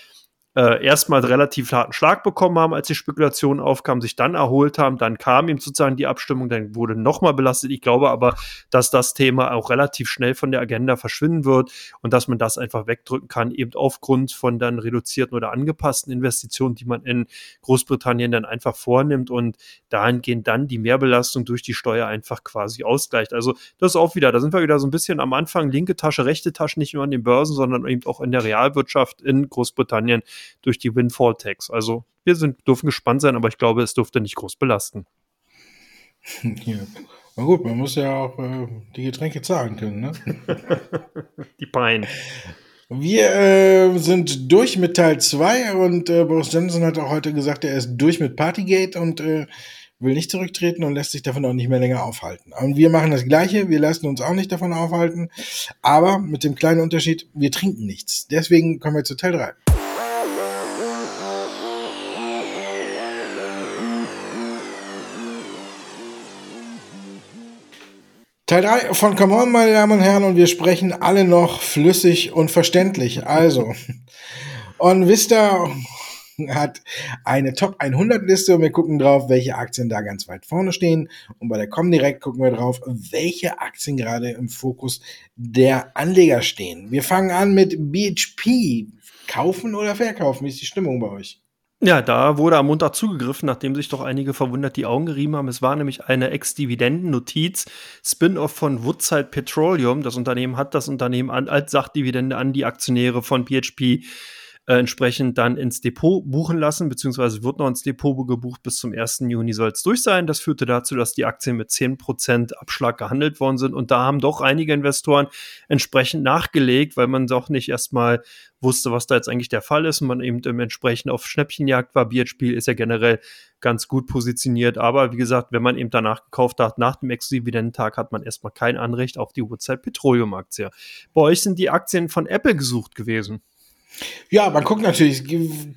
äh, erstmal relativ harten Schlag bekommen haben, als die Spekulationen aufkamen, sich dann erholt haben, dann kam ihm sozusagen die Abstimmung, dann wurde nochmal belastet. Ich glaube aber, dass das Thema auch relativ schnell von der Agenda verschwinden wird und dass man das einfach wegdrücken kann, eben aufgrund von dann reduzierten oder angepassten Investitionen, die man in Großbritannien dann einfach vornimmt und dahingehend dann die Mehrbelastung durch die Steuer einfach quasi ausgleicht. Also das ist auch wieder, da sind wir wieder so ein bisschen am Anfang, linke Tasche, rechte Tasche, nicht nur an den Börsen, sondern eben auch in der Realwirtschaft in Großbritannien durch die Windfall Tax. Also wir sind, dürfen gespannt sein, aber ich glaube, es dürfte nicht groß belasten.
Ja. Na gut, man muss ja auch äh, die Getränke zahlen können, ne?
die Pein.
Wir äh, sind durch mit Teil 2 und äh, Boris Johnson hat auch heute gesagt, er ist durch mit Partygate und äh, will nicht zurücktreten und lässt sich davon auch nicht mehr länger aufhalten. Und wir machen das Gleiche, wir lassen uns auch nicht davon aufhalten, aber mit dem kleinen Unterschied, wir trinken nichts. Deswegen kommen wir zu Teil 3. Teil 3 von Come On, meine Damen und Herren, und wir sprechen alle noch flüssig und verständlich. Also, On Vista hat eine Top 100 Liste und wir gucken drauf, welche Aktien da ganz weit vorne stehen. Und bei der Comdirect gucken wir drauf, welche Aktien gerade im Fokus der Anleger stehen. Wir fangen an mit BHP. Kaufen oder verkaufen? Wie ist die Stimmung bei euch?
Ja, da wurde am Montag zugegriffen, nachdem sich doch einige verwundert die Augen gerieben haben. Es war nämlich eine Ex-Dividenden-Notiz, Spin-off von Woodside Petroleum. Das Unternehmen hat das Unternehmen an, als Sachdividende an die Aktionäre von PHP äh, entsprechend dann ins Depot buchen lassen, beziehungsweise wird noch ins Depot gebucht. Bis zum 1. Juni soll es durch sein. Das führte dazu, dass die Aktien mit 10% Abschlag gehandelt worden sind. Und da haben doch einige Investoren entsprechend nachgelegt, weil man doch nicht erstmal wusste, was da jetzt eigentlich der Fall ist und man eben entsprechend auf Schnäppchenjagd war. BHP ist ja generell ganz gut positioniert. Aber wie gesagt, wenn man eben danach gekauft hat, nach dem Exklusivitentag, hat man erstmal kein Anrecht auf die Woodside Petroleum Aktie. Bei euch sind die Aktien von Apple gesucht gewesen.
Ja, man guckt natürlich,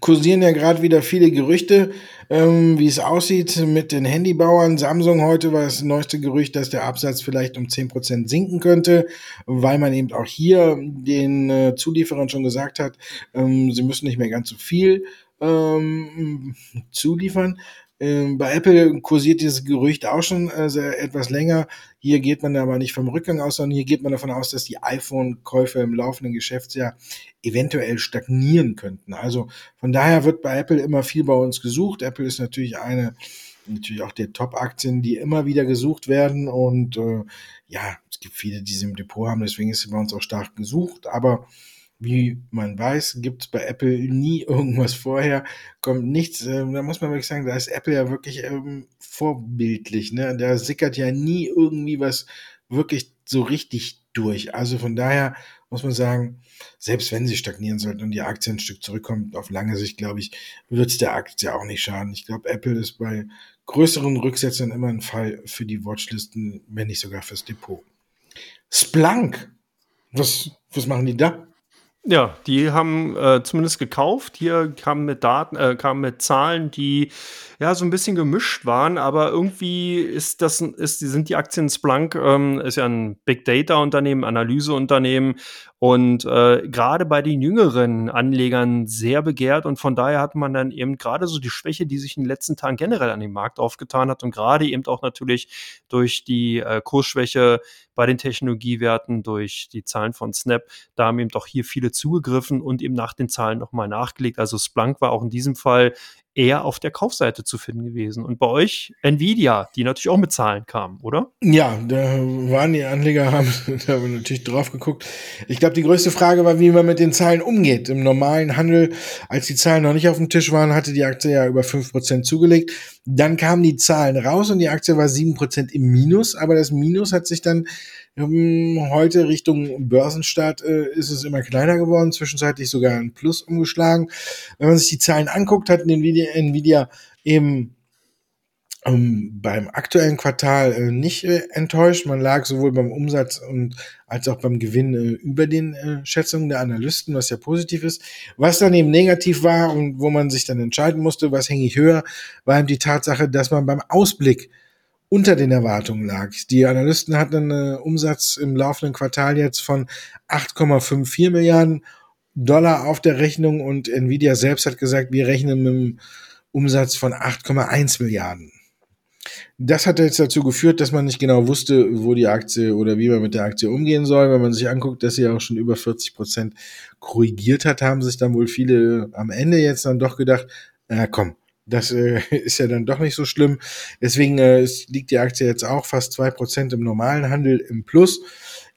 kursieren ja gerade wieder viele Gerüchte, ähm, wie es aussieht mit den Handybauern. Samsung heute war das neueste Gerücht, dass der Absatz vielleicht um 10% sinken könnte, weil man eben auch hier den äh, Zulieferern schon gesagt hat, ähm, sie müssen nicht mehr ganz so viel ähm, zuliefern. Ähm, bei Apple kursiert dieses Gerücht auch schon äh, etwas länger. Hier geht man aber nicht vom Rückgang aus, sondern hier geht man davon aus, dass die iPhone-Käufe im laufenden Geschäftsjahr eventuell stagnieren könnten. Also von daher wird bei Apple immer viel bei uns gesucht. Apple ist natürlich eine natürlich auch der Top-Aktien, die immer wieder gesucht werden. Und äh, ja, es gibt viele, die sie im Depot haben, deswegen ist sie bei uns auch stark gesucht. Aber wie man weiß, gibt es bei Apple nie irgendwas vorher, kommt nichts. Äh, da muss man wirklich sagen, da ist Apple ja wirklich ähm, vorbildlich. Ne? Da sickert ja nie irgendwie was wirklich so richtig durch. Also von daher muss man sagen, selbst wenn sie stagnieren sollten und die Aktie ein Stück zurückkommt, auf lange Sicht, glaube ich, wird es der Aktie auch nicht schaden. Ich glaube, Apple ist bei größeren Rücksetzern immer ein Fall für die Watchlisten, wenn nicht sogar fürs Depot. Splunk, was, was machen die da?
Ja, die haben äh, zumindest gekauft. Hier kamen mit Daten, äh, kamen mit Zahlen, die ja so ein bisschen gemischt waren, aber irgendwie ist das, ist, sind die Aktien Splunk, ähm, ist ja ein Big Data Unternehmen, Analyseunternehmen. Und äh, gerade bei den jüngeren Anlegern sehr begehrt. Und von daher hat man dann eben gerade so die Schwäche, die sich in den letzten Tagen generell an dem Markt aufgetan hat. Und gerade eben auch natürlich durch die äh, Kursschwäche bei den Technologiewerten, durch die Zahlen von Snap, da haben eben doch hier viele zugegriffen und eben nach den Zahlen nochmal nachgelegt. Also Splunk war auch in diesem Fall eher auf der Kaufseite zu finden gewesen. Und bei euch Nvidia, die natürlich auch mit Zahlen kamen, oder?
Ja, da waren die Anleger, haben, da haben wir natürlich drauf geguckt. Ich glaube, die größte Frage war, wie man mit den Zahlen umgeht. Im normalen Handel, als die Zahlen noch nicht auf dem Tisch waren, hatte die Aktie ja über fünf Prozent zugelegt. Dann kamen die Zahlen raus und die Aktie war sieben Prozent im Minus, aber das Minus hat sich dann ähm, heute Richtung Börsenstart äh, ist es immer kleiner geworden, zwischenzeitlich sogar ein Plus umgeschlagen. Wenn man sich die Zahlen anguckt, hat Nvidia, Nvidia eben ähm, beim aktuellen Quartal äh, nicht äh, enttäuscht. Man lag sowohl beim Umsatz und als auch beim Gewinn äh, über den äh, Schätzungen der Analysten, was ja positiv ist. Was dann eben negativ war und wo man sich dann entscheiden musste, was hänge ich höher, war eben die Tatsache, dass man beim Ausblick unter den Erwartungen lag. Die Analysten hatten einen Umsatz im laufenden Quartal jetzt von 8,54 Milliarden Dollar auf der Rechnung und Nvidia selbst hat gesagt, wir rechnen mit einem Umsatz von 8,1 Milliarden. Das hat jetzt dazu geführt, dass man nicht genau wusste, wo die Aktie oder wie man mit der Aktie umgehen soll. Wenn man sich anguckt, dass sie auch schon über 40 Prozent korrigiert hat, haben sich dann wohl viele am Ende jetzt dann doch gedacht, na komm, das äh, ist ja dann doch nicht so schlimm. Deswegen äh, liegt die Aktie jetzt auch fast zwei Prozent im normalen Handel im Plus.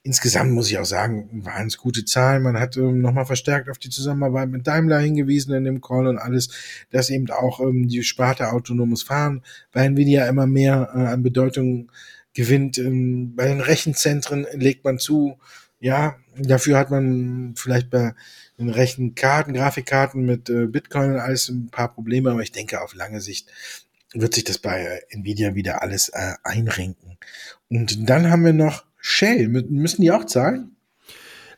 Insgesamt muss ich auch sagen, waren es gute Zahlen. Man hat ähm, nochmal verstärkt auf die Zusammenarbeit mit Daimler hingewiesen in dem Call und alles, dass eben auch ähm, die Sparte autonomes Fahren bei Nvidia immer mehr äh, an Bedeutung gewinnt. Ähm, bei den Rechenzentren legt man zu, ja, dafür hat man vielleicht bei den rechten Karten, Grafikkarten mit äh, Bitcoin und alles ein paar Probleme, aber ich denke, auf lange Sicht wird sich das bei äh, Nvidia wieder alles äh, einrenken. Und dann haben wir noch Shell. Müssen die auch zahlen?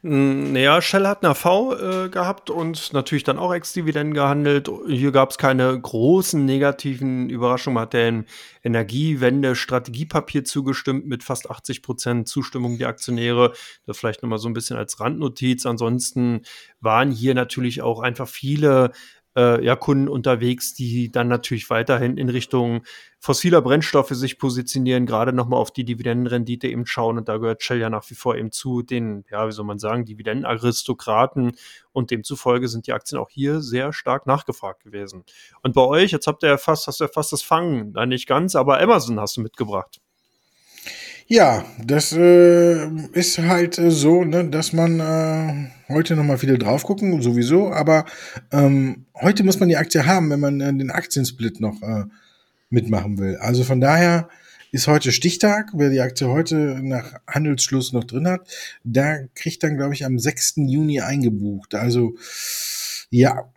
Naja, Shell hat eine AV äh, gehabt und natürlich dann auch Ex-Dividenden gehandelt. Hier gab es keine großen negativen Überraschungen. Man hat der Energiewende-Strategiepapier zugestimmt mit fast 80 Prozent Zustimmung der Aktionäre. Das vielleicht nochmal so ein bisschen als Randnotiz. Ansonsten waren hier natürlich auch einfach viele äh, ja, Kunden unterwegs, die dann natürlich weiterhin in Richtung fossiler Brennstoffe sich positionieren, gerade nochmal auf die Dividendenrendite eben schauen. Und da gehört Shell ja nach wie vor eben zu den, ja, wie soll man sagen, Dividendenaristokraten. Und demzufolge sind die Aktien auch hier sehr stark nachgefragt gewesen. Und bei euch, jetzt habt ihr ja fast, hast du ja fast das Fangen, na, nicht ganz, aber Amazon hast du mitgebracht.
Ja, das äh, ist halt äh, so, ne, dass man äh, heute nochmal viele drauf gucken, sowieso, aber ähm, heute muss man die Aktie haben, wenn man äh, den Aktiensplit noch äh, mitmachen will. Also von daher ist heute Stichtag. Wer die Aktie heute nach Handelsschluss noch drin hat, der kriegt dann, glaube ich, am 6. Juni eingebucht. Also ja,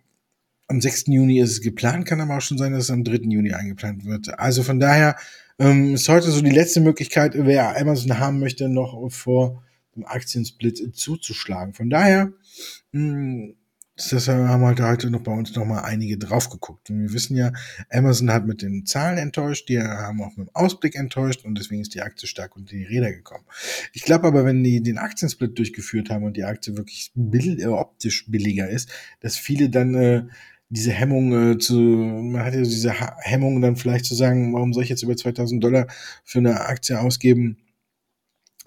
am 6. Juni ist es geplant, kann aber auch schon sein, dass es am 3. Juni eingeplant wird. Also von daher ähm, ist heute so die letzte Möglichkeit, wer Amazon haben möchte, noch vor dem Aktiensplit zuzuschlagen. Von daher, mh, hm, das haben halt heute noch bei uns noch mal einige drauf geguckt. Und wir wissen ja, Amazon hat mit den Zahlen enttäuscht, die haben auch mit dem Ausblick enttäuscht und deswegen ist die Aktie stark unter die Räder gekommen. Ich glaube aber, wenn die den Aktiensplit durchgeführt haben und die Aktie wirklich bill, äh, optisch billiger ist, dass viele dann äh, diese Hemmung äh, zu, man hat ja diese Hemmung dann vielleicht zu sagen, warum soll ich jetzt über 2000 Dollar für eine Aktie ausgeben?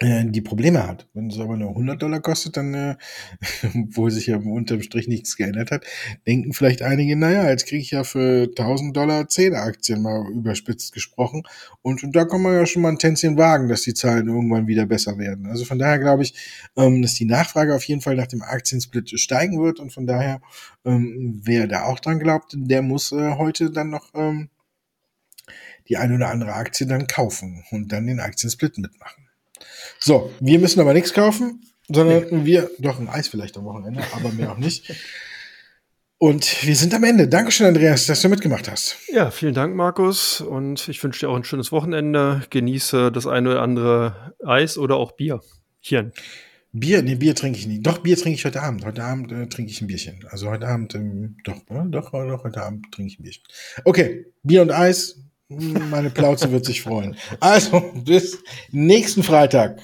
Äh, die Probleme hat. Wenn es aber nur 100 Dollar kostet, dann, äh, obwohl sich ja unterm Strich nichts geändert hat, denken vielleicht einige, naja, jetzt kriege ich ja für 1000 Dollar 10 Aktien mal überspitzt gesprochen. Und, und da kann man ja schon mal ein Tänzchen wagen, dass die Zahlen irgendwann wieder besser werden. Also von daher glaube ich, ähm, dass die Nachfrage auf jeden Fall nach dem Aktiensplit steigen wird. Und von daher, ähm, wer da auch dran glaubt, der muss äh, heute dann noch ähm, die eine oder andere Aktie dann kaufen und dann den Aktiensplit mitmachen. So, wir müssen aber nichts kaufen, sondern nee. wir, doch ein Eis vielleicht am Wochenende, aber mehr auch nicht. Und wir sind am Ende. Dankeschön, Andreas, dass du mitgemacht hast.
Ja, vielen Dank, Markus. Und ich wünsche dir auch ein schönes Wochenende. Genieße das eine oder andere Eis oder auch Bier. Hier.
Bier, nee, Bier trinke ich nicht. Doch, Bier trinke ich heute Abend. Heute Abend äh, trinke ich ein Bierchen. Also heute Abend, ähm, doch, äh, doch, doch, heute Abend trinke ich ein Bierchen. Okay, Bier und Eis, meine Plauze wird sich freuen. Also, bis nächsten Freitag.